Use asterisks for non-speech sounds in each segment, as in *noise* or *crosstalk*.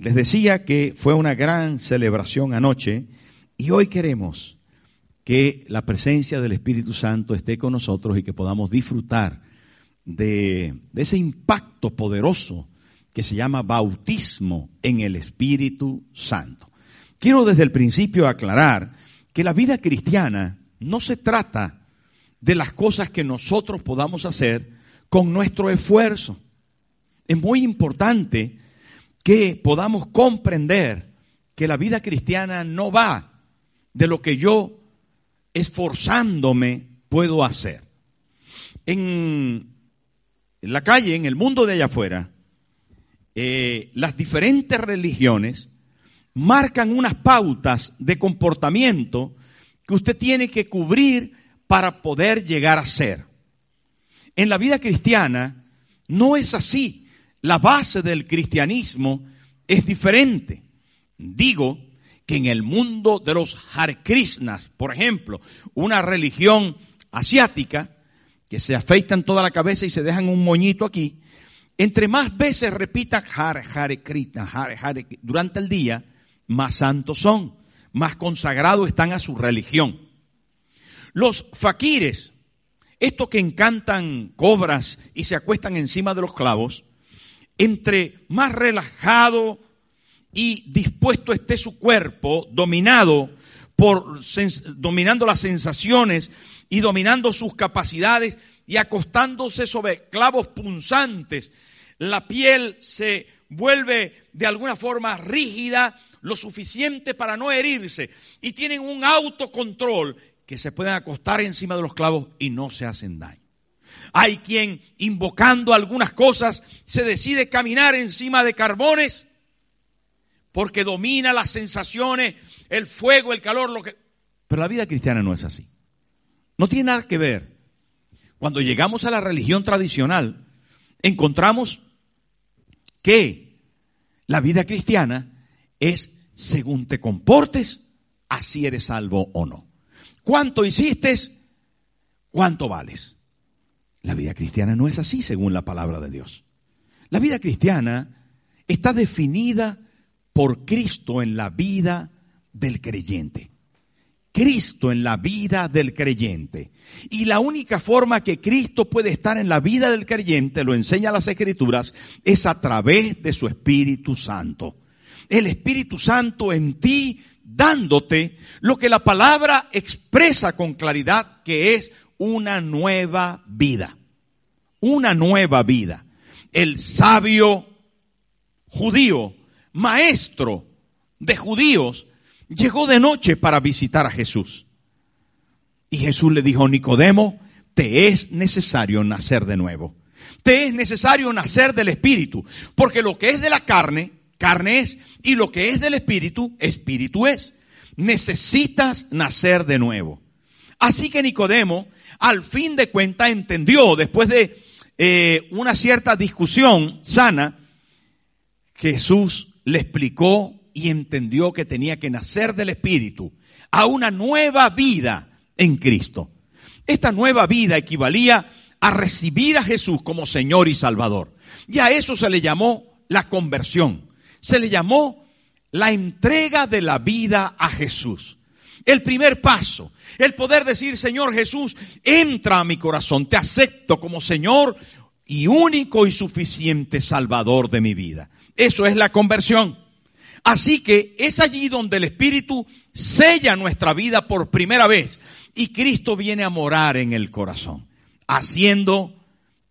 Les decía que fue una gran celebración anoche y hoy queremos que la presencia del Espíritu Santo esté con nosotros y que podamos disfrutar de, ese impacto poderoso que se llama bautismo en el Espíritu Santo. Quiero desde el principio aclarar que la vida cristiana no se trata de las cosas que nosotros podamos hacer con nuestro esfuerzo. Es muy importante que podamos comprender que la vida cristiana no va de lo que yo esforzándome puedo hacer. En la calle, en el mundo de allá afuera, eh, las diferentes religiones marcan unas pautas de comportamiento que usted tiene que cubrir para poder llegar a ser. En la vida cristiana no es así. La base del cristianismo es diferente. Digo que en el mundo de los Hare Krishnas, por ejemplo, una religión asiática, que se afeitan toda la cabeza y se dejan un moñito aquí, entre más veces repitan Hare Hare Krishna, Hare Hare durante el día, más santos son, más consagrados están a su religión. Los faquires, estos que encantan cobras y se acuestan encima de los clavos, entre más relajado y dispuesto esté su cuerpo, dominado por, dominando las sensaciones y dominando sus capacidades y acostándose sobre clavos punzantes, la piel se vuelve de alguna forma rígida, lo suficiente para no herirse, y tienen un autocontrol que se pueden acostar encima de los clavos y no se hacen daño. Hay quien invocando algunas cosas se decide caminar encima de carbones porque domina las sensaciones, el fuego, el calor, lo que... Pero la vida cristiana no es así. No tiene nada que ver. Cuando llegamos a la religión tradicional, encontramos que la vida cristiana es según te comportes, así eres salvo o no. ¿Cuánto hiciste? ¿Cuánto vales? La vida cristiana no es así según la palabra de Dios. La vida cristiana está definida por Cristo en la vida del creyente. Cristo en la vida del creyente. Y la única forma que Cristo puede estar en la vida del creyente, lo enseña las escrituras, es a través de su Espíritu Santo. El Espíritu Santo en ti dándote lo que la palabra expresa con claridad, que es una nueva vida. Una nueva vida. El sabio judío maestro de judíos, llegó de noche para visitar a Jesús. Y Jesús le dijo, Nicodemo, te es necesario nacer de nuevo. Te es necesario nacer del Espíritu, porque lo que es de la carne, carne es, y lo que es del Espíritu, Espíritu es. Necesitas nacer de nuevo. Así que Nicodemo, al fin de cuentas, entendió, después de eh, una cierta discusión sana, Jesús le explicó y entendió que tenía que nacer del Espíritu a una nueva vida en Cristo. Esta nueva vida equivalía a recibir a Jesús como Señor y Salvador. Y a eso se le llamó la conversión. Se le llamó la entrega de la vida a Jesús. El primer paso, el poder decir, Señor Jesús, entra a mi corazón, te acepto como Señor y único y suficiente Salvador de mi vida. Eso es la conversión. Así que es allí donde el Espíritu sella nuestra vida por primera vez y Cristo viene a morar en el corazón, haciendo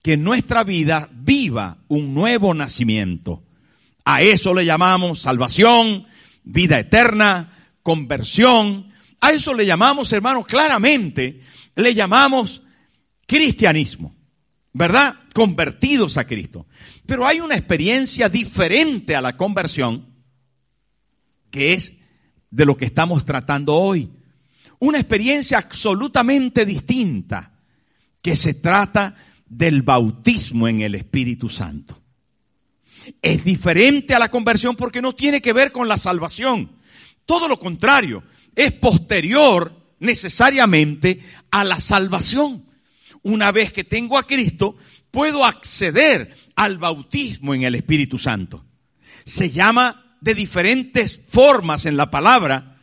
que nuestra vida viva un nuevo nacimiento. A eso le llamamos salvación, vida eterna, conversión. A eso le llamamos, hermanos, claramente, le llamamos cristianismo. ¿verdad? Convertidos a Cristo. Pero hay una experiencia diferente a la conversión, que es de lo que estamos tratando hoy. Una experiencia absolutamente distinta, que se trata del bautismo en el Espíritu Santo. Es diferente a la conversión porque no tiene que ver con la salvación. Todo lo contrario, es posterior necesariamente a la salvación una vez que tengo a Cristo, puedo acceder al bautismo en el Espíritu Santo. Se llama de diferentes formas en la palabra.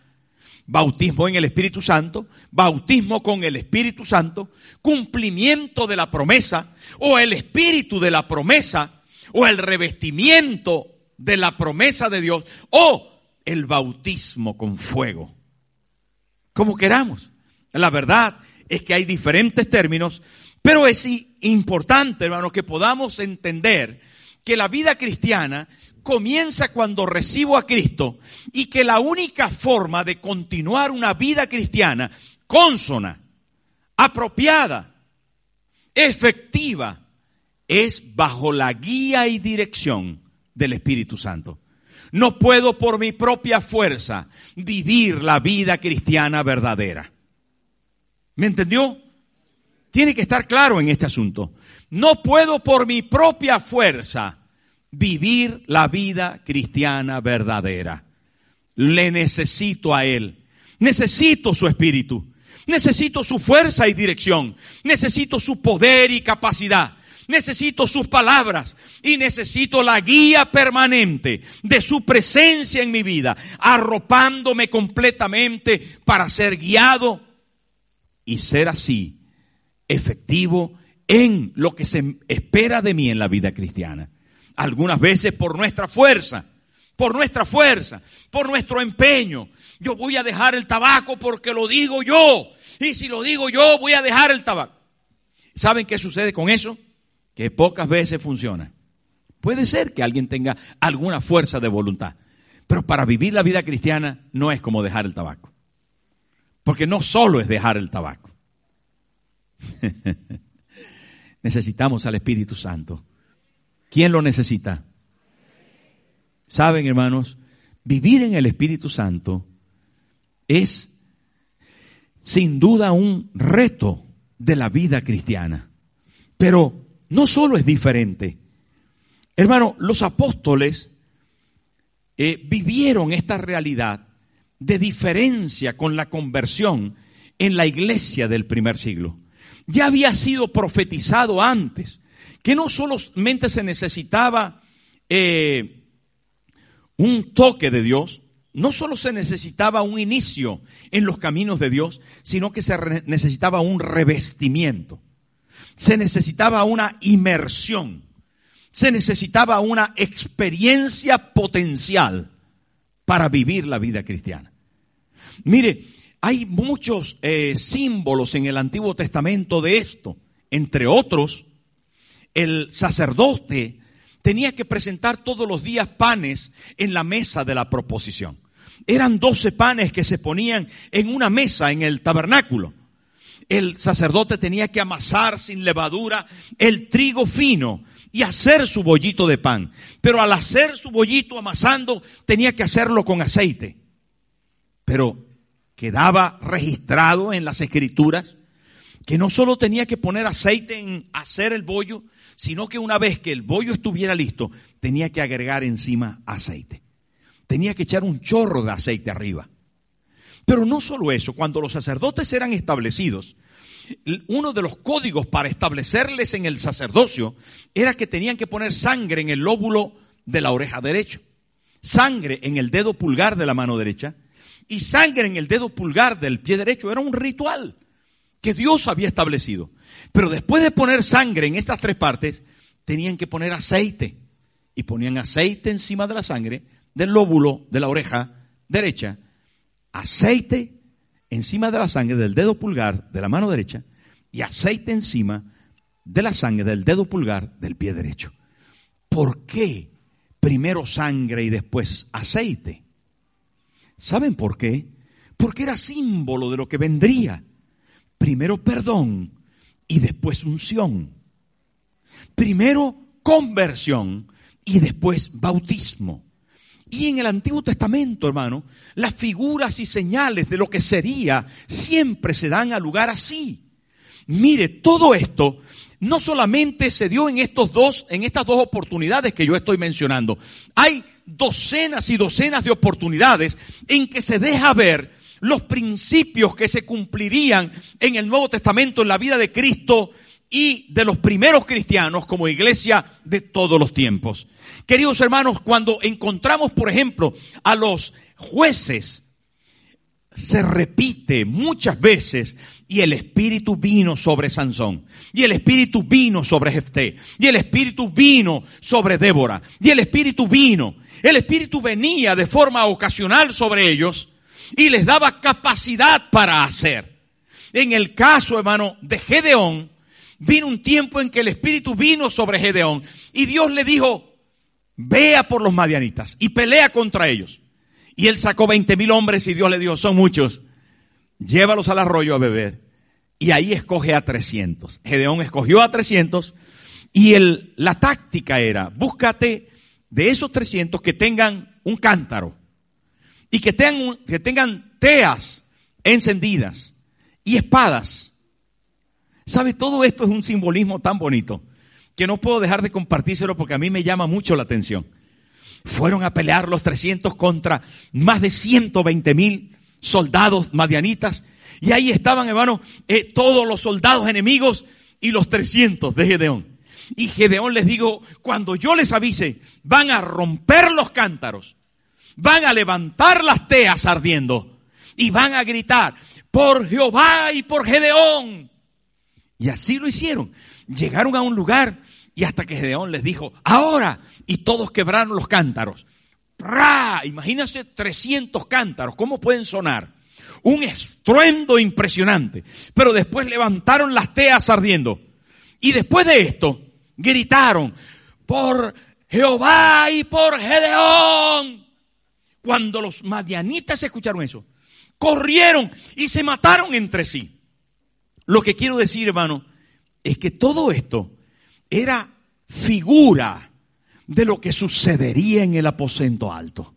Bautismo en el Espíritu Santo, bautismo con el Espíritu Santo, cumplimiento de la promesa, o el Espíritu de la promesa, o el revestimiento de la promesa de Dios, o el bautismo con fuego. Como queramos. La verdad es que hay diferentes términos, pero es importante, hermano, que podamos entender que la vida cristiana comienza cuando recibo a Cristo y que la única forma de continuar una vida cristiana consona, apropiada, efectiva, es bajo la guía y dirección del Espíritu Santo. No puedo por mi propia fuerza vivir la vida cristiana verdadera. ¿Me entendió? Tiene que estar claro en este asunto. No puedo por mi propia fuerza vivir la vida cristiana verdadera. Le necesito a Él. Necesito su espíritu. Necesito su fuerza y dirección. Necesito su poder y capacidad. Necesito sus palabras y necesito la guía permanente de su presencia en mi vida, arropándome completamente para ser guiado y ser así efectivo en lo que se espera de mí en la vida cristiana. Algunas veces por nuestra fuerza, por nuestra fuerza, por nuestro empeño. Yo voy a dejar el tabaco porque lo digo yo. Y si lo digo yo, voy a dejar el tabaco. ¿Saben qué sucede con eso? Que pocas veces funciona. Puede ser que alguien tenga alguna fuerza de voluntad, pero para vivir la vida cristiana no es como dejar el tabaco. Porque no solo es dejar el tabaco. *laughs* Necesitamos al Espíritu Santo ¿Quién lo necesita? Saben, hermanos, vivir en el Espíritu Santo es sin duda un reto de la vida cristiana. Pero no solo es diferente. Hermano, los apóstoles eh, vivieron esta realidad de diferencia con la conversión en la iglesia del primer siglo. Ya había sido profetizado antes que no solamente se necesitaba eh, un toque de Dios, no solo se necesitaba un inicio en los caminos de Dios, sino que se necesitaba un revestimiento. Se necesitaba una inmersión. Se necesitaba una experiencia potencial para vivir la vida cristiana. Mire, hay muchos eh, símbolos en el Antiguo Testamento de esto. Entre otros, el sacerdote tenía que presentar todos los días panes en la mesa de la proposición. Eran doce panes que se ponían en una mesa en el tabernáculo. El sacerdote tenía que amasar sin levadura el trigo fino y hacer su bollito de pan. Pero al hacer su bollito amasando tenía que hacerlo con aceite. Pero quedaba registrado en las escrituras que no solo tenía que poner aceite en hacer el bollo, sino que una vez que el bollo estuviera listo, tenía que agregar encima aceite. Tenía que echar un chorro de aceite arriba. Pero no solo eso, cuando los sacerdotes eran establecidos, uno de los códigos para establecerles en el sacerdocio era que tenían que poner sangre en el lóbulo de la oreja derecha, sangre en el dedo pulgar de la mano derecha y sangre en el dedo pulgar del pie derecho. Era un ritual que Dios había establecido. Pero después de poner sangre en estas tres partes, tenían que poner aceite. Y ponían aceite encima de la sangre, del lóbulo de la oreja derecha, aceite encima de la sangre del dedo pulgar de la mano derecha y aceite encima de la sangre del dedo pulgar del pie derecho. ¿Por qué primero sangre y después aceite? ¿Saben por qué? Porque era símbolo de lo que vendría. Primero perdón y después unción. Primero conversión y después bautismo. Y en el Antiguo Testamento, hermano, las figuras y señales de lo que sería siempre se dan a lugar así. Mire, todo esto no solamente se dio en estos dos, en estas dos oportunidades que yo estoy mencionando. Hay docenas y docenas de oportunidades en que se deja ver los principios que se cumplirían en el Nuevo Testamento, en la vida de Cristo, y de los primeros cristianos como iglesia de todos los tiempos. Queridos hermanos, cuando encontramos, por ejemplo, a los jueces, se repite muchas veces y el espíritu vino sobre Sansón y el espíritu vino sobre Jefté y el espíritu vino sobre Débora y el espíritu vino el espíritu venía de forma ocasional sobre ellos y les daba capacidad para hacer en el caso hermano de Gedeón vino un tiempo en que el espíritu vino sobre Gedeón y Dios le dijo vea por los madianitas y pelea contra ellos y él sacó 20 mil hombres y Dios le dijo, son muchos, llévalos al arroyo a beber. Y ahí escoge a 300. Gedeón escogió a 300 y el, la táctica era, búscate de esos 300 que tengan un cántaro y que tengan, que tengan teas encendidas y espadas. ¿Sabe? Todo esto es un simbolismo tan bonito que no puedo dejar de compartírselo porque a mí me llama mucho la atención. Fueron a pelear los 300 contra más de 120 mil soldados madianitas. Y ahí estaban, hermano, eh, todos los soldados enemigos y los 300 de Gedeón. Y Gedeón les digo, cuando yo les avise, van a romper los cántaros, van a levantar las teas ardiendo y van a gritar, por Jehová y por Gedeón. Y así lo hicieron. Llegaron a un lugar y hasta que Gedeón les dijo, ahora, y todos quebraron los cántaros. ¡Pra! Imagínense 300 cántaros, ¿cómo pueden sonar? Un estruendo impresionante. Pero después levantaron las teas ardiendo. Y después de esto, gritaron, por Jehová y por Gedeón. Cuando los madianitas escucharon eso, corrieron y se mataron entre sí. Lo que quiero decir, hermano, es que todo esto era figura de lo que sucedería en el aposento alto.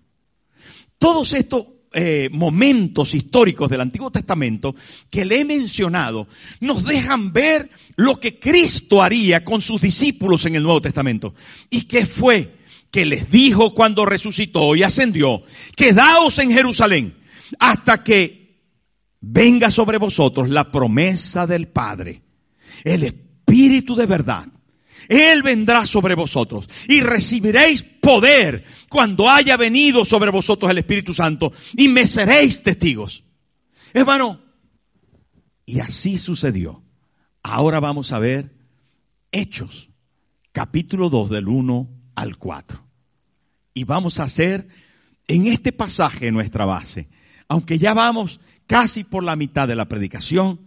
Todos estos eh, momentos históricos del Antiguo Testamento que le he mencionado nos dejan ver lo que Cristo haría con sus discípulos en el Nuevo Testamento. ¿Y qué fue? Que les dijo cuando resucitó y ascendió, quedaos en Jerusalén hasta que venga sobre vosotros la promesa del Padre, el Espíritu de verdad él vendrá sobre vosotros y recibiréis poder cuando haya venido sobre vosotros el Espíritu Santo y me seréis testigos. Hermano, y así sucedió. Ahora vamos a ver Hechos, capítulo 2 del 1 al 4. Y vamos a hacer en este pasaje nuestra base. Aunque ya vamos casi por la mitad de la predicación,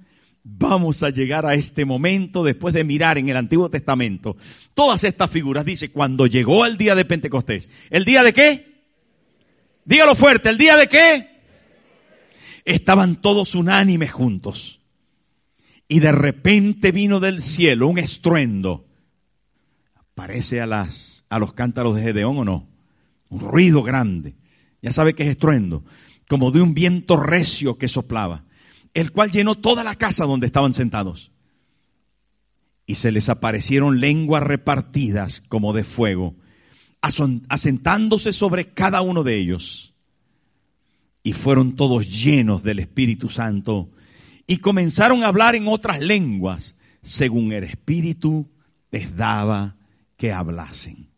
vamos a llegar a este momento después de mirar en el Antiguo Testamento todas estas figuras. Dice, cuando llegó el día de Pentecostés. ¿El día de qué? Dígalo fuerte, ¿el día de qué? Estaban todos unánimes juntos. Y de repente vino del cielo un estruendo. Parece a las, a los cántaros de Gedeón o no. Un ruido grande. Ya sabe que es estruendo. Como de un viento recio que soplaba el cual llenó toda la casa donde estaban sentados. Y se les aparecieron lenguas repartidas como de fuego, asentándose sobre cada uno de ellos. Y fueron todos llenos del Espíritu Santo y comenzaron a hablar en otras lenguas, según el Espíritu les daba que hablasen.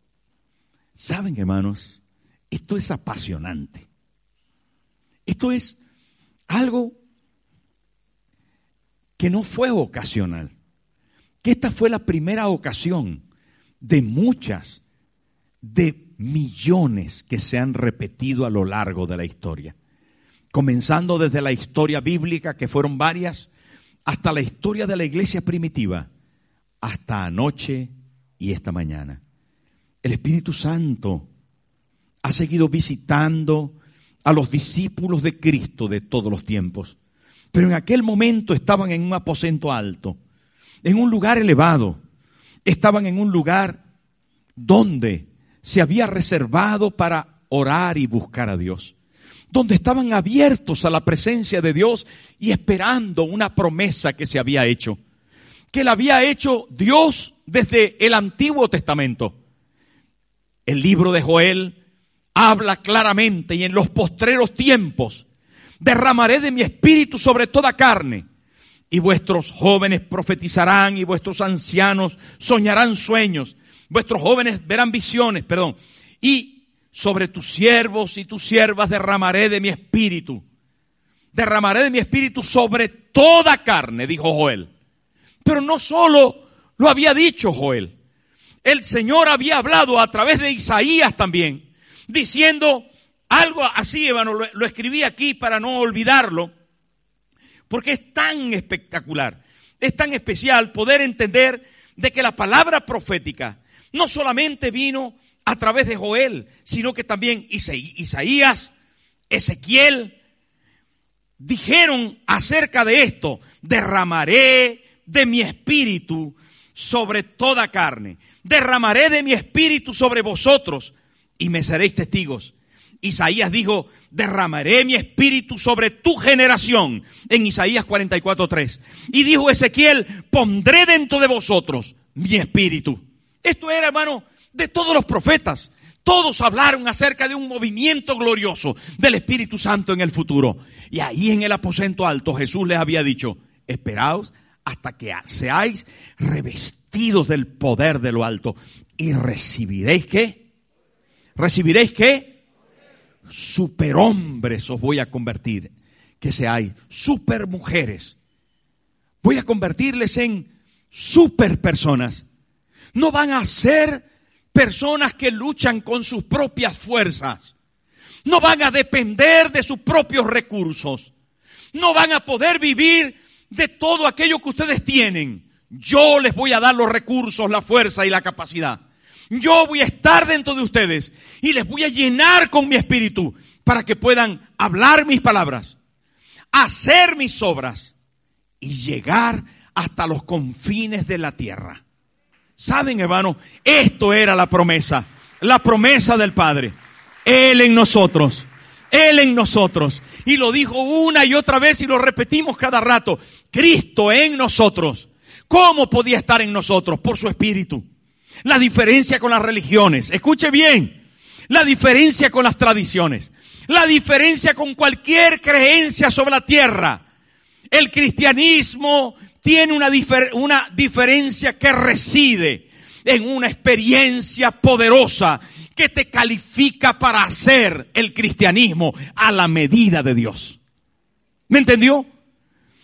¿Saben, hermanos? Esto es apasionante. Esto es algo que no fue ocasional, que esta fue la primera ocasión de muchas, de millones que se han repetido a lo largo de la historia. Comenzando desde la historia bíblica, que fueron varias, hasta la historia de la iglesia primitiva, hasta anoche y esta mañana. El Espíritu Santo ha seguido visitando a los discípulos de Cristo de todos los tiempos. Pero en aquel momento estaban en un aposento alto, en un lugar elevado. Estaban en un lugar donde se había reservado para orar y buscar a Dios. Donde estaban abiertos a la presencia de Dios y esperando una promesa que se había hecho. Que la había hecho Dios desde el Antiguo Testamento. El libro de Joel habla claramente y en los postreros tiempos derramaré de mi espíritu sobre toda carne. y vuestros jóvenes profetizarán y vuestros ancianos soñarán sueños, vuestros jóvenes verán visiones, perdón, y sobre tus siervos y tus siervas derramaré de mi espíritu. Derramaré de mi espíritu sobre toda carne, dijo Joel. Pero no solo lo había dicho Joel. El Señor había hablado a través de Isaías también, diciendo algo así, hermano, lo, lo escribí aquí para no olvidarlo porque es tan espectacular, es tan especial poder entender de que la palabra profética no solamente vino a través de Joel, sino que también Isaías, Ezequiel, dijeron acerca de esto, derramaré de mi espíritu sobre toda carne, derramaré de mi espíritu sobre vosotros y me seréis testigos. Isaías dijo, derramaré mi espíritu sobre tu generación, en Isaías 44.3. Y dijo Ezequiel, pondré dentro de vosotros mi espíritu. Esto era, hermano, de todos los profetas. Todos hablaron acerca de un movimiento glorioso del Espíritu Santo en el futuro. Y ahí en el aposento alto Jesús les había dicho, esperaos hasta que seáis revestidos del poder de lo alto y recibiréis qué? ¿Recibiréis qué? superhombres os voy a convertir, que seáis supermujeres. Voy a convertirles en superpersonas. No van a ser personas que luchan con sus propias fuerzas. No van a depender de sus propios recursos. No van a poder vivir de todo aquello que ustedes tienen. Yo les voy a dar los recursos, la fuerza y la capacidad. Yo voy a estar dentro de ustedes y les voy a llenar con mi espíritu para que puedan hablar mis palabras, hacer mis obras y llegar hasta los confines de la tierra. Saben, hermano, esto era la promesa, la promesa del Padre. Él en nosotros, Él en nosotros. Y lo dijo una y otra vez y lo repetimos cada rato. Cristo en nosotros. ¿Cómo podía estar en nosotros? Por su espíritu. La diferencia con las religiones. Escuche bien. La diferencia con las tradiciones. La diferencia con cualquier creencia sobre la tierra. El cristianismo tiene una, una diferencia que reside en una experiencia poderosa que te califica para hacer el cristianismo a la medida de Dios. ¿Me entendió?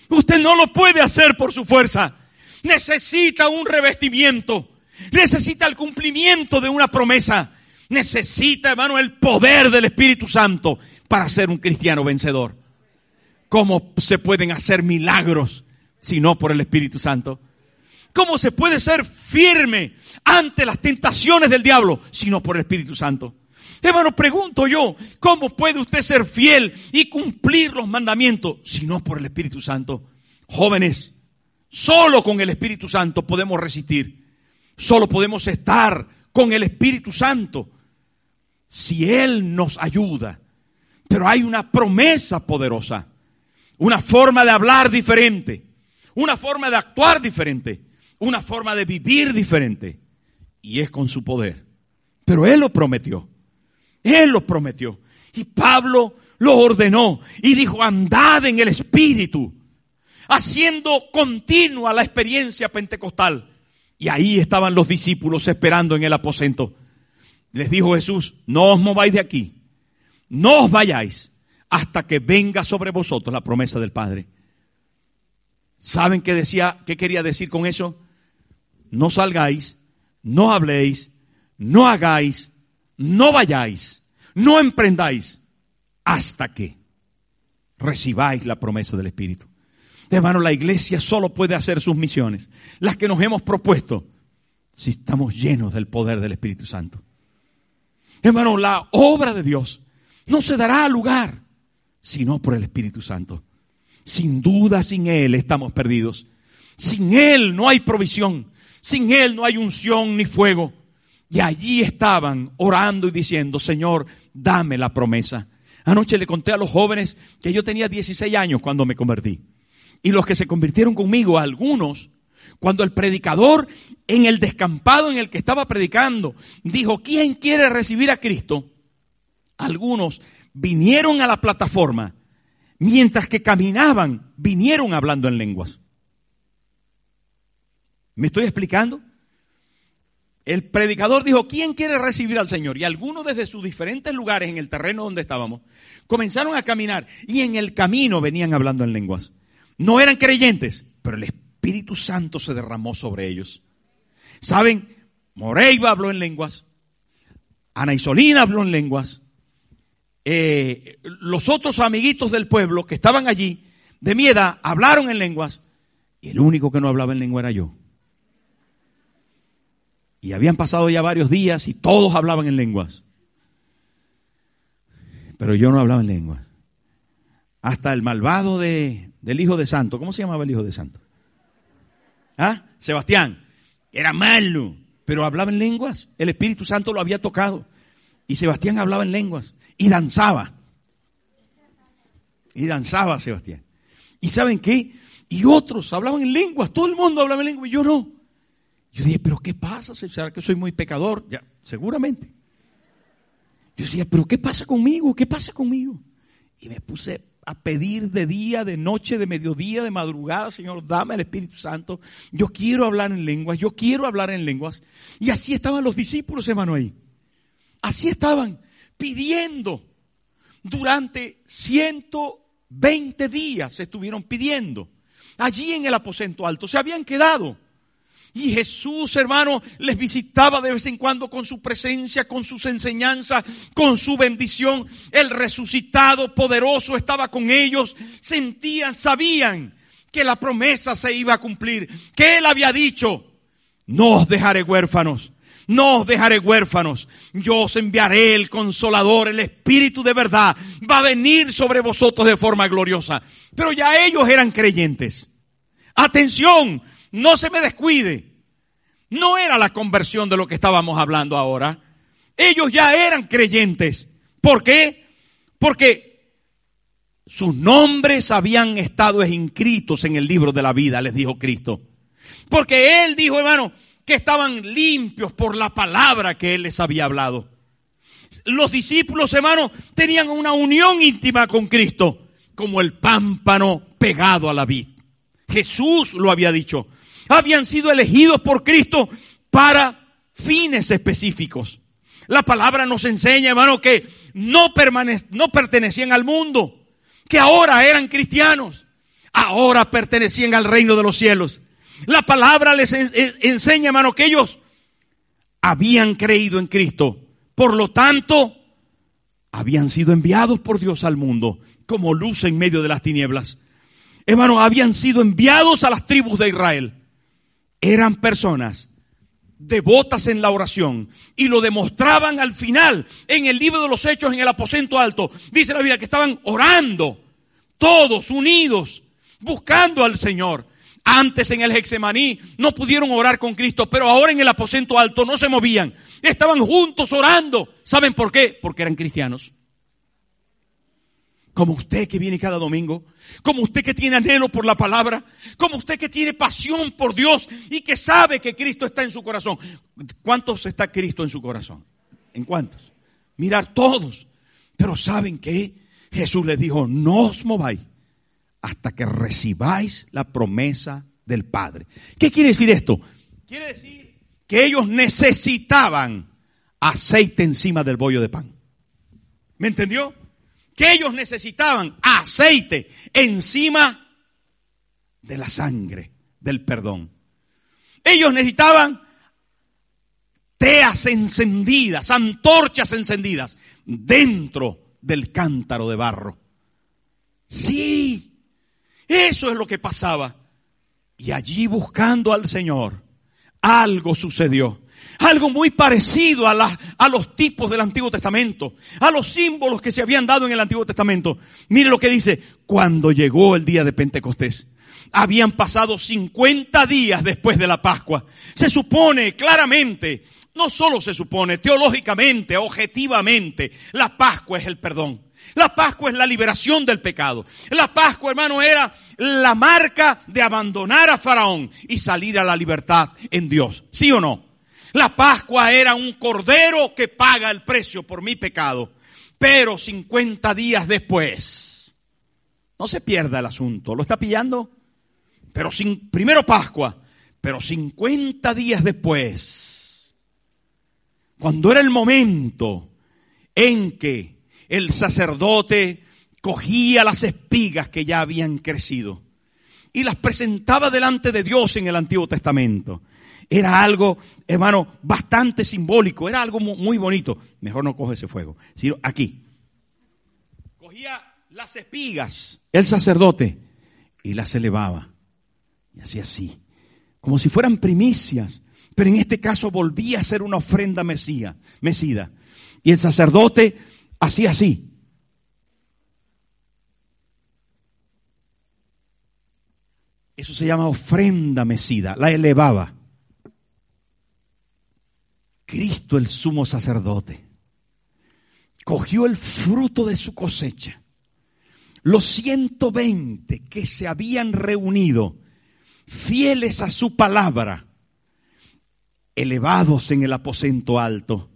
Usted no lo puede hacer por su fuerza. Necesita un revestimiento. Necesita el cumplimiento de una promesa. Necesita, hermano, el poder del Espíritu Santo para ser un cristiano vencedor. ¿Cómo se pueden hacer milagros si no por el Espíritu Santo? ¿Cómo se puede ser firme ante las tentaciones del diablo si no por el Espíritu Santo? Hermano, pregunto yo, ¿cómo puede usted ser fiel y cumplir los mandamientos si no por el Espíritu Santo? Jóvenes, solo con el Espíritu Santo podemos resistir. Solo podemos estar con el Espíritu Santo si Él nos ayuda. Pero hay una promesa poderosa, una forma de hablar diferente, una forma de actuar diferente, una forma de vivir diferente. Y es con su poder. Pero Él lo prometió. Él lo prometió. Y Pablo lo ordenó y dijo, andad en el Espíritu, haciendo continua la experiencia pentecostal. Y ahí estaban los discípulos esperando en el aposento. Les dijo Jesús, no os mováis de aquí, no os vayáis hasta que venga sobre vosotros la promesa del Padre. ¿Saben qué decía, qué quería decir con eso? No salgáis, no habléis, no hagáis, no vayáis, no emprendáis hasta que recibáis la promesa del Espíritu. Hermano, la iglesia solo puede hacer sus misiones, las que nos hemos propuesto, si estamos llenos del poder del Espíritu Santo. Hermano, la obra de Dios no se dará lugar sino por el Espíritu Santo. Sin duda, sin Él estamos perdidos. Sin Él no hay provisión. Sin Él no hay unción ni fuego. Y allí estaban orando y diciendo, Señor, dame la promesa. Anoche le conté a los jóvenes que yo tenía 16 años cuando me convertí y los que se convirtieron conmigo, algunos, cuando el predicador en el descampado en el que estaba predicando dijo, ¿quién quiere recibir a Cristo? Algunos vinieron a la plataforma, mientras que caminaban, vinieron hablando en lenguas. ¿Me estoy explicando? El predicador dijo, ¿quién quiere recibir al Señor? Y algunos desde sus diferentes lugares en el terreno donde estábamos comenzaron a caminar y en el camino venían hablando en lenguas. No eran creyentes, pero el Espíritu Santo se derramó sobre ellos. ¿Saben? Moreiva habló en lenguas, Ana Isolina habló en lenguas, eh, los otros amiguitos del pueblo que estaban allí, de mi edad, hablaron en lenguas, y el único que no hablaba en lengua era yo. Y habían pasado ya varios días y todos hablaban en lenguas. Pero yo no hablaba en lenguas. Hasta el malvado de, del hijo de santo. ¿Cómo se llamaba el hijo de santo? ¿Ah? Sebastián. Era malo, pero hablaba en lenguas. El Espíritu Santo lo había tocado. Y Sebastián hablaba en lenguas. Y danzaba. Y danzaba Sebastián. ¿Y saben qué? Y otros hablaban en lenguas. Todo el mundo hablaba en lenguas y yo no. Yo dije, pero ¿qué pasa? ¿Será que soy muy pecador? Ya, seguramente. Yo decía, pero ¿qué pasa conmigo? ¿Qué pasa conmigo? Y me puse a pedir de día, de noche, de mediodía, de madrugada, Señor, dame el Espíritu Santo. Yo quiero hablar en lenguas, yo quiero hablar en lenguas. Y así estaban los discípulos, hermano, ahí. Así estaban pidiendo. Durante 120 días se estuvieron pidiendo. Allí en el aposento alto se habían quedado. Y Jesús, hermano, les visitaba de vez en cuando con su presencia, con sus enseñanzas, con su bendición. El resucitado poderoso estaba con ellos. Sentían, sabían que la promesa se iba a cumplir. Que Él había dicho, no os dejaré huérfanos. No os dejaré huérfanos. Yo os enviaré el consolador, el espíritu de verdad. Va a venir sobre vosotros de forma gloriosa. Pero ya ellos eran creyentes. Atención, no se me descuide. No era la conversión de lo que estábamos hablando ahora. Ellos ya eran creyentes. ¿Por qué? Porque sus nombres habían estado inscritos en el libro de la vida, les dijo Cristo. Porque Él dijo, hermano, que estaban limpios por la palabra que Él les había hablado. Los discípulos, hermano, tenían una unión íntima con Cristo, como el pámpano pegado a la vid. Jesús lo había dicho habían sido elegidos por Cristo para fines específicos. La palabra nos enseña, hermano, que no, no pertenecían al mundo, que ahora eran cristianos, ahora pertenecían al reino de los cielos. La palabra les enseña, hermano, que ellos habían creído en Cristo. Por lo tanto, habían sido enviados por Dios al mundo como luz en medio de las tinieblas. Hermano, habían sido enviados a las tribus de Israel eran personas devotas en la oración y lo demostraban al final en el libro de los hechos en el aposento alto. Dice la Biblia que estaban orando todos unidos buscando al Señor. Antes en el Hexemaní no pudieron orar con Cristo, pero ahora en el aposento alto no se movían. Estaban juntos orando. ¿Saben por qué? Porque eran cristianos como usted que viene cada domingo, como usted que tiene anhelo por la palabra, como usted que tiene pasión por Dios y que sabe que Cristo está en su corazón. ¿Cuántos está Cristo en su corazón? ¿En cuántos? Mirar todos. Pero ¿saben qué? Jesús les dijo, no os mováis hasta que recibáis la promesa del Padre. ¿Qué quiere decir esto? Quiere decir que ellos necesitaban aceite encima del bollo de pan. ¿Me entendió? Que ellos necesitaban aceite encima de la sangre del perdón. Ellos necesitaban teas encendidas, antorchas encendidas dentro del cántaro de barro. Sí, eso es lo que pasaba. Y allí buscando al Señor, algo sucedió. Algo muy parecido a, a los tipos del Antiguo Testamento, a los símbolos que se habían dado en el Antiguo Testamento. Mire lo que dice, cuando llegó el día de Pentecostés. Habían pasado 50 días después de la Pascua. Se supone claramente, no solo se supone, teológicamente, objetivamente, la Pascua es el perdón. La Pascua es la liberación del pecado. La Pascua, hermano, era la marca de abandonar a Faraón y salir a la libertad en Dios. ¿Sí o no? La Pascua era un cordero que paga el precio por mi pecado. Pero 50 días después, no se pierda el asunto, ¿lo está pillando? Pero sin, primero Pascua, Pero 50 días después, cuando era el momento en que el sacerdote cogía las espigas que ya habían crecido y las presentaba delante de Dios en el Antiguo Testamento. Era algo, hermano, bastante simbólico, era algo muy bonito. Mejor no coge ese fuego, sino aquí. Cogía las espigas, el sacerdote, y las elevaba. Y hacía así, como si fueran primicias, pero en este caso volvía a ser una ofrenda mesía, mesida. Y el sacerdote hacía así. Eso se llama ofrenda mesida, la elevaba. Cristo el sumo sacerdote cogió el fruto de su cosecha. Los 120 que se habían reunido, fieles a su palabra, elevados en el aposento alto,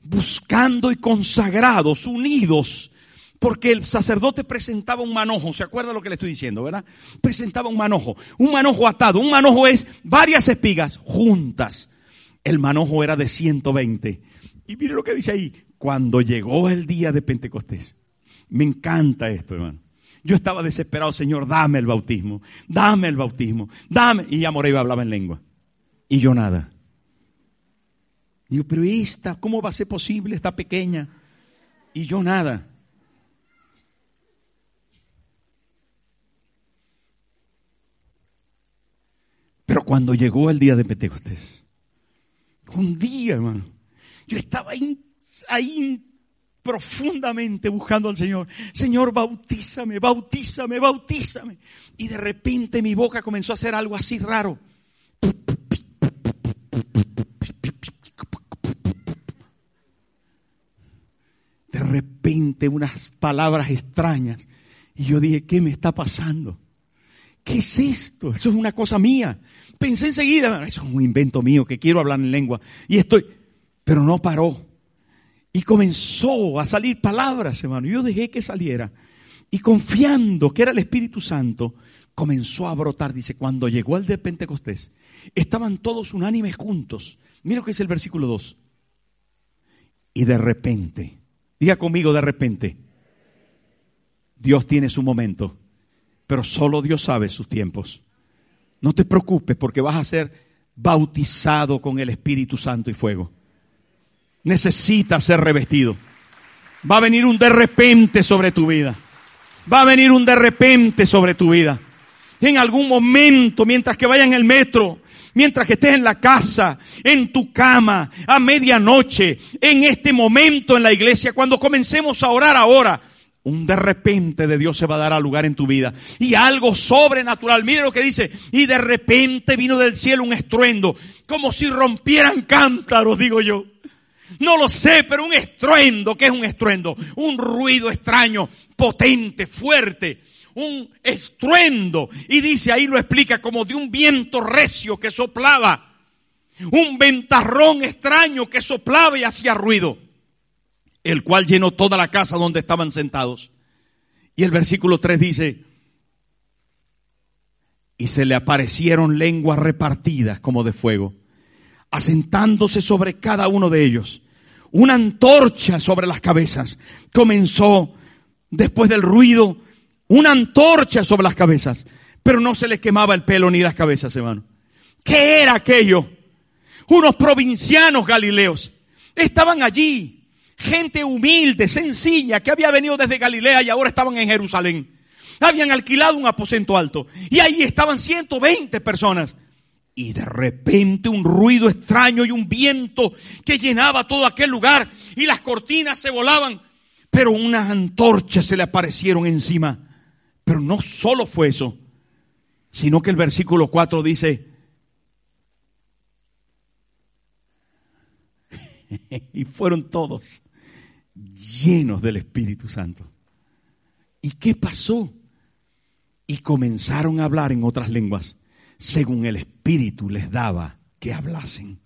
buscando y consagrados, unidos, porque el sacerdote presentaba un manojo, ¿se acuerda lo que le estoy diciendo, verdad? Presentaba un manojo, un manojo atado, un manojo es varias espigas juntas. El manojo era de 120. Y mire lo que dice ahí, cuando llegó el día de Pentecostés. Me encanta esto, hermano. Yo estaba desesperado, Señor, dame el bautismo, dame el bautismo, dame. Y ya Moreira hablaba en lengua. Y yo nada. Digo, pero esta, ¿cómo va a ser posible? Esta pequeña. Y yo nada. Pero cuando llegó el día de Pentecostés, un día, hermano, yo estaba ahí, profundamente buscando al Señor. Señor, bautízame, bautízame, bautízame. Y de repente mi boca comenzó a hacer algo así raro. De repente unas palabras extrañas. Y yo dije, ¿qué me está pasando? ¿Qué es esto? Eso es una cosa mía. Pensé enseguida, eso es un invento mío que quiero hablar en lengua. Y estoy, pero no paró. Y comenzó a salir palabras, hermano. Yo dejé que saliera. Y confiando que era el Espíritu Santo, comenzó a brotar. Dice, cuando llegó el de Pentecostés, estaban todos unánimes juntos. Mira lo que dice el versículo 2. Y de repente, diga conmigo de repente, Dios tiene su momento pero solo Dios sabe sus tiempos. No te preocupes porque vas a ser bautizado con el Espíritu Santo y fuego. Necesitas ser revestido. Va a venir un de repente sobre tu vida. Va a venir un de repente sobre tu vida. En algún momento, mientras que vaya en el metro, mientras que estés en la casa, en tu cama, a medianoche, en este momento en la iglesia, cuando comencemos a orar ahora, un de repente de Dios se va a dar a lugar en tu vida. Y algo sobrenatural. Mire lo que dice. Y de repente vino del cielo un estruendo. Como si rompieran cántaros, digo yo. No lo sé, pero un estruendo. ¿Qué es un estruendo? Un ruido extraño, potente, fuerte. Un estruendo. Y dice, ahí lo explica, como de un viento recio que soplaba. Un ventarrón extraño que soplaba y hacía ruido el cual llenó toda la casa donde estaban sentados. Y el versículo 3 dice, y se le aparecieron lenguas repartidas como de fuego, asentándose sobre cada uno de ellos. Una antorcha sobre las cabezas. Comenzó, después del ruido, una antorcha sobre las cabezas. Pero no se les quemaba el pelo ni las cabezas, hermano. ¿Qué era aquello? Unos provincianos galileos estaban allí gente humilde, sencilla, que había venido desde Galilea y ahora estaban en Jerusalén. Habían alquilado un aposento alto y ahí estaban 120 personas. Y de repente un ruido extraño y un viento que llenaba todo aquel lugar y las cortinas se volaban, pero unas antorchas se le aparecieron encima. Pero no solo fue eso, sino que el versículo 4 dice, *laughs* y fueron todos llenos del Espíritu Santo. ¿Y qué pasó? Y comenzaron a hablar en otras lenguas, según el Espíritu les daba que hablasen.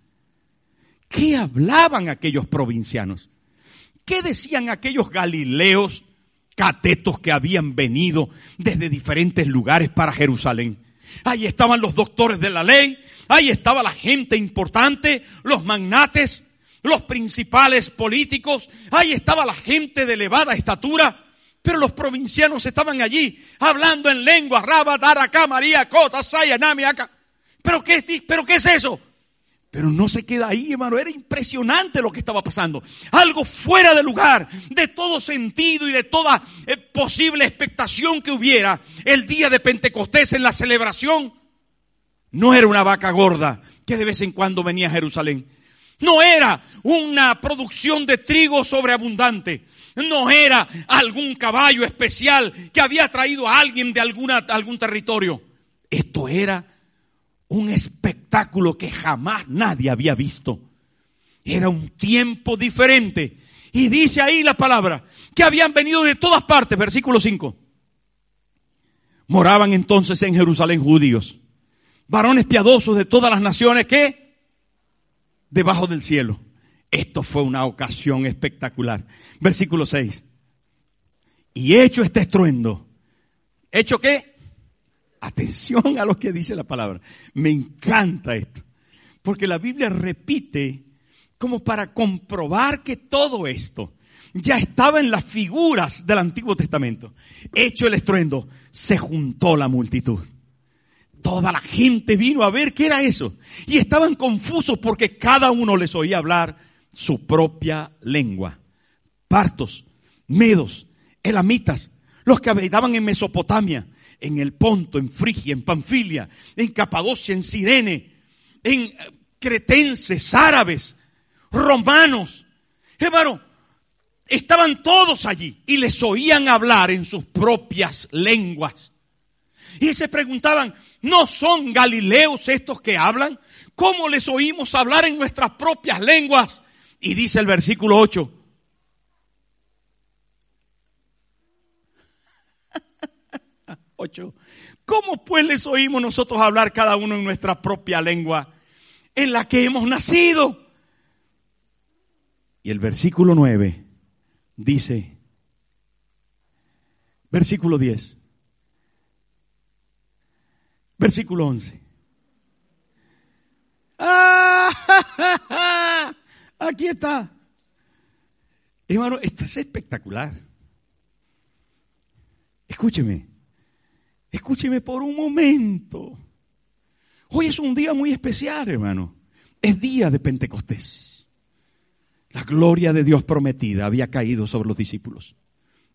¿Qué hablaban aquellos provincianos? ¿Qué decían aquellos galileos, catetos que habían venido desde diferentes lugares para Jerusalén? Ahí estaban los doctores de la ley. Ahí estaba la gente importante, los magnates, los principales políticos. Ahí estaba la gente de elevada estatura. Pero los provincianos estaban allí hablando en lengua, raba, acá, maría, cota, saya, acá. ¿Pero qué, ¿Pero qué es eso? Pero no se queda ahí, hermano. Era impresionante lo que estaba pasando. Algo fuera de lugar, de todo sentido y de toda eh, posible expectación que hubiera el día de Pentecostés en la celebración. No era una vaca gorda que de vez en cuando venía a Jerusalén. No era una producción de trigo sobreabundante. No era algún caballo especial que había traído a alguien de alguna, algún territorio. Esto era un espectáculo que jamás nadie había visto. Era un tiempo diferente. Y dice ahí la palabra, que habían venido de todas partes, versículo 5. Moraban entonces en Jerusalén judíos, varones piadosos de todas las naciones que debajo del cielo. Esto fue una ocasión espectacular. Versículo 6. Y hecho este estruendo, ¿hecho qué? Atención a lo que dice la palabra. Me encanta esto. Porque la Biblia repite como para comprobar que todo esto ya estaba en las figuras del Antiguo Testamento. Hecho el estruendo, se juntó la multitud. Toda la gente vino a ver qué era eso. Y estaban confusos porque cada uno les oía hablar su propia lengua. Partos, medos, elamitas, los que habitaban en Mesopotamia, en el Ponto, en Frigia, en Panfilia, en Capadocia, en Sirene, en eh, cretenses, árabes, romanos. Hermano, estaban todos allí y les oían hablar en sus propias lenguas. Y se preguntaban, ¿no son galileos estos que hablan? ¿Cómo les oímos hablar en nuestras propias lenguas? Y dice el versículo 8, *laughs* ¿Cómo pues les oímos nosotros hablar cada uno en nuestra propia lengua en la que hemos nacido? Y el versículo 9 dice, versículo 10, versículo 11. ¡Ah! *laughs* Aquí está. Hermano, esto es espectacular. Escúcheme. Escúcheme por un momento. Hoy es un día muy especial, hermano. Es día de Pentecostés. La gloria de Dios prometida había caído sobre los discípulos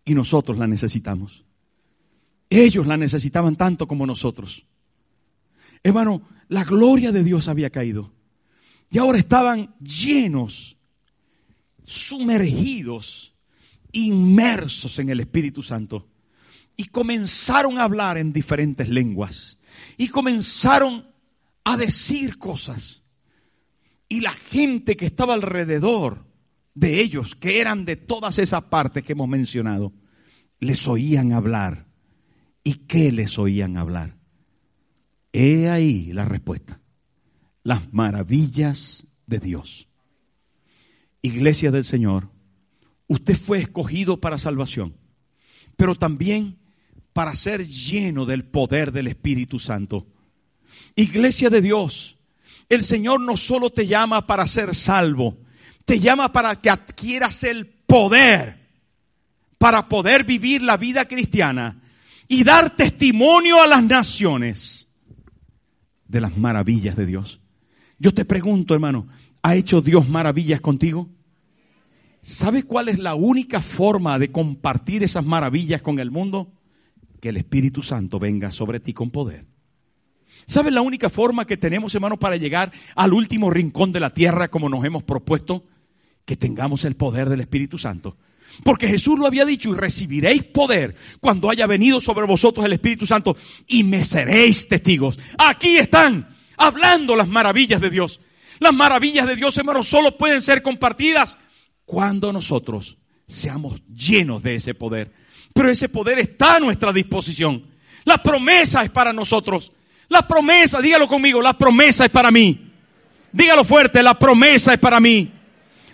y nosotros la necesitamos. Ellos la necesitaban tanto como nosotros. Hermano, la gloria de Dios había caído. Y ahora estaban llenos, sumergidos, inmersos en el Espíritu Santo y comenzaron a hablar en diferentes lenguas y comenzaron a decir cosas. Y la gente que estaba alrededor de ellos, que eran de todas esas partes que hemos mencionado, les oían hablar. ¿Y qué les oían hablar? He ahí la respuesta. Las maravillas de Dios. Iglesia del Señor, usted fue escogido para salvación, pero también para ser lleno del poder del Espíritu Santo. Iglesia de Dios, el Señor no solo te llama para ser salvo, te llama para que adquieras el poder para poder vivir la vida cristiana y dar testimonio a las naciones de las maravillas de Dios. Yo te pregunto, hermano, ¿ha hecho Dios maravillas contigo? ¿Sabes cuál es la única forma de compartir esas maravillas con el mundo? que el Espíritu Santo venga sobre ti con poder. ¿Sabes la única forma que tenemos, hermanos, para llegar al último rincón de la tierra como nos hemos propuesto? Que tengamos el poder del Espíritu Santo. Porque Jesús lo había dicho, y recibiréis poder cuando haya venido sobre vosotros el Espíritu Santo, y me seréis testigos. Aquí están, hablando las maravillas de Dios. Las maravillas de Dios, hermanos, solo pueden ser compartidas cuando nosotros seamos llenos de ese poder. Pero ese poder está a nuestra disposición. La promesa es para nosotros. La promesa, dígalo conmigo, la promesa es para mí. Dígalo fuerte, la promesa es para mí.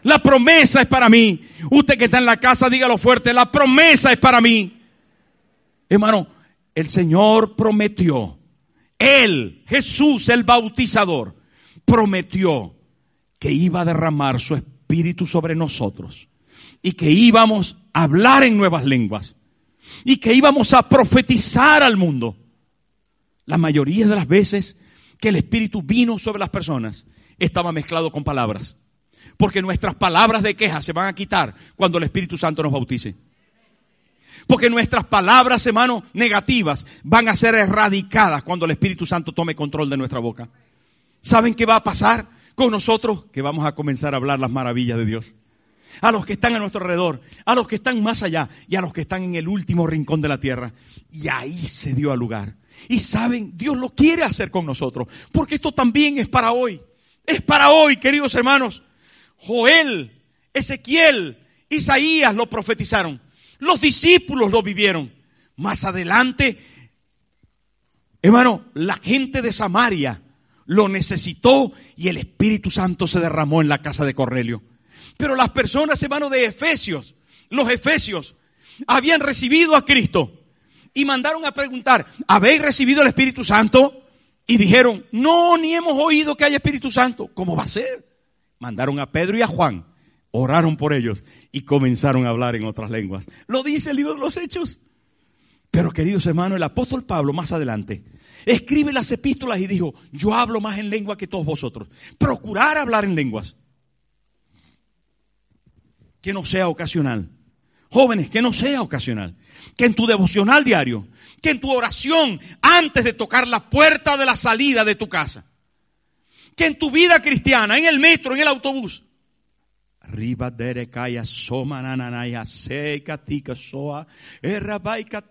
La promesa es para mí. Usted que está en la casa, dígalo fuerte, la promesa es para mí. Hermano, el Señor prometió Él, Jesús el bautizador, prometió que iba a derramar su espíritu sobre nosotros y que íbamos a hablar en nuevas lenguas y que íbamos a profetizar al mundo. La mayoría de las veces que el espíritu vino sobre las personas estaba mezclado con palabras. Porque nuestras palabras de queja se van a quitar cuando el Espíritu Santo nos bautice. Porque nuestras palabras, hermano, negativas van a ser erradicadas cuando el Espíritu Santo tome control de nuestra boca. ¿Saben qué va a pasar con nosotros? Que vamos a comenzar a hablar las maravillas de Dios. A los que están a nuestro alrededor, a los que están más allá y a los que están en el último rincón de la tierra. Y ahí se dio al lugar. Y saben, Dios lo quiere hacer con nosotros, porque esto también es para hoy. Es para hoy, queridos hermanos. Joel, Ezequiel, Isaías lo profetizaron. Los discípulos lo vivieron. Más adelante, hermano, la gente de Samaria lo necesitó y el Espíritu Santo se derramó en la casa de Cornelio. Pero las personas, hermano, de Efesios, los Efesios, habían recibido a Cristo y mandaron a preguntar, ¿habéis recibido el Espíritu Santo? Y dijeron, no, ni hemos oído que haya Espíritu Santo. ¿Cómo va a ser? Mandaron a Pedro y a Juan, oraron por ellos y comenzaron a hablar en otras lenguas. Lo dice el libro de los Hechos. Pero queridos hermanos, el apóstol Pablo más adelante escribe las epístolas y dijo, yo hablo más en lengua que todos vosotros. Procurar hablar en lenguas. Que no sea ocasional. Jóvenes, que no sea ocasional. Que en tu devocional diario, que en tu oración antes de tocar la puerta de la salida de tu casa, que en tu vida cristiana, en el metro, en el autobús, Riba soma nananaya tika soa. Errabaika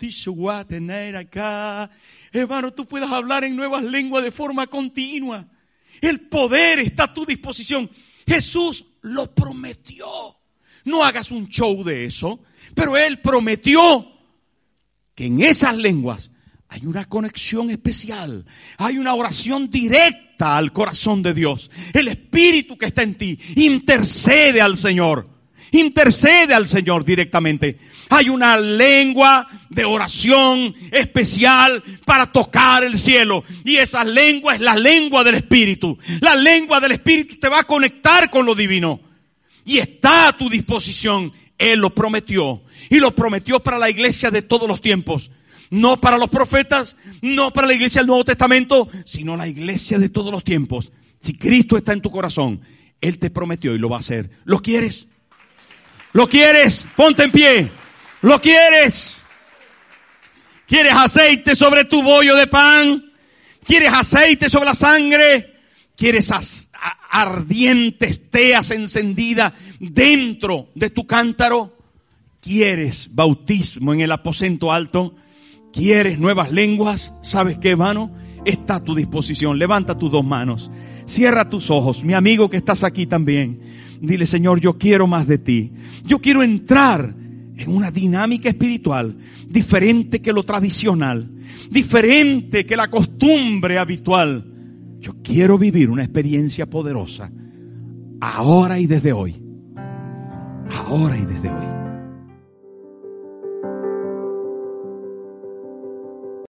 Hermano, tú puedas hablar en nuevas lenguas de forma continua. El poder está a tu disposición. Jesús lo prometió. No hagas un show de eso, pero Él prometió que en esas lenguas hay una conexión especial, hay una oración directa al corazón de Dios. El Espíritu que está en ti intercede al Señor, intercede al Señor directamente. Hay una lengua de oración especial para tocar el cielo. Y esa lengua es la lengua del Espíritu. La lengua del Espíritu te va a conectar con lo divino. Y está a tu disposición. Él lo prometió. Y lo prometió para la iglesia de todos los tiempos no para los profetas, no para la iglesia del Nuevo Testamento, sino la iglesia de todos los tiempos. Si Cristo está en tu corazón, Él te prometió y lo va a hacer. ¿Lo quieres? ¿Lo quieres? Ponte en pie. ¿Lo quieres? ¿Quieres aceite sobre tu bollo de pan? ¿Quieres aceite sobre la sangre? ¿Quieres ardientes teas encendidas dentro de tu cántaro? ¿Quieres bautismo en el aposento alto? ¿Quieres nuevas lenguas? ¿Sabes qué, hermano? Está a tu disposición. Levanta tus dos manos. Cierra tus ojos. Mi amigo que estás aquí también. Dile, Señor, yo quiero más de ti. Yo quiero entrar en una dinámica espiritual diferente que lo tradicional, diferente que la costumbre habitual. Yo quiero vivir una experiencia poderosa ahora y desde hoy. Ahora y desde hoy.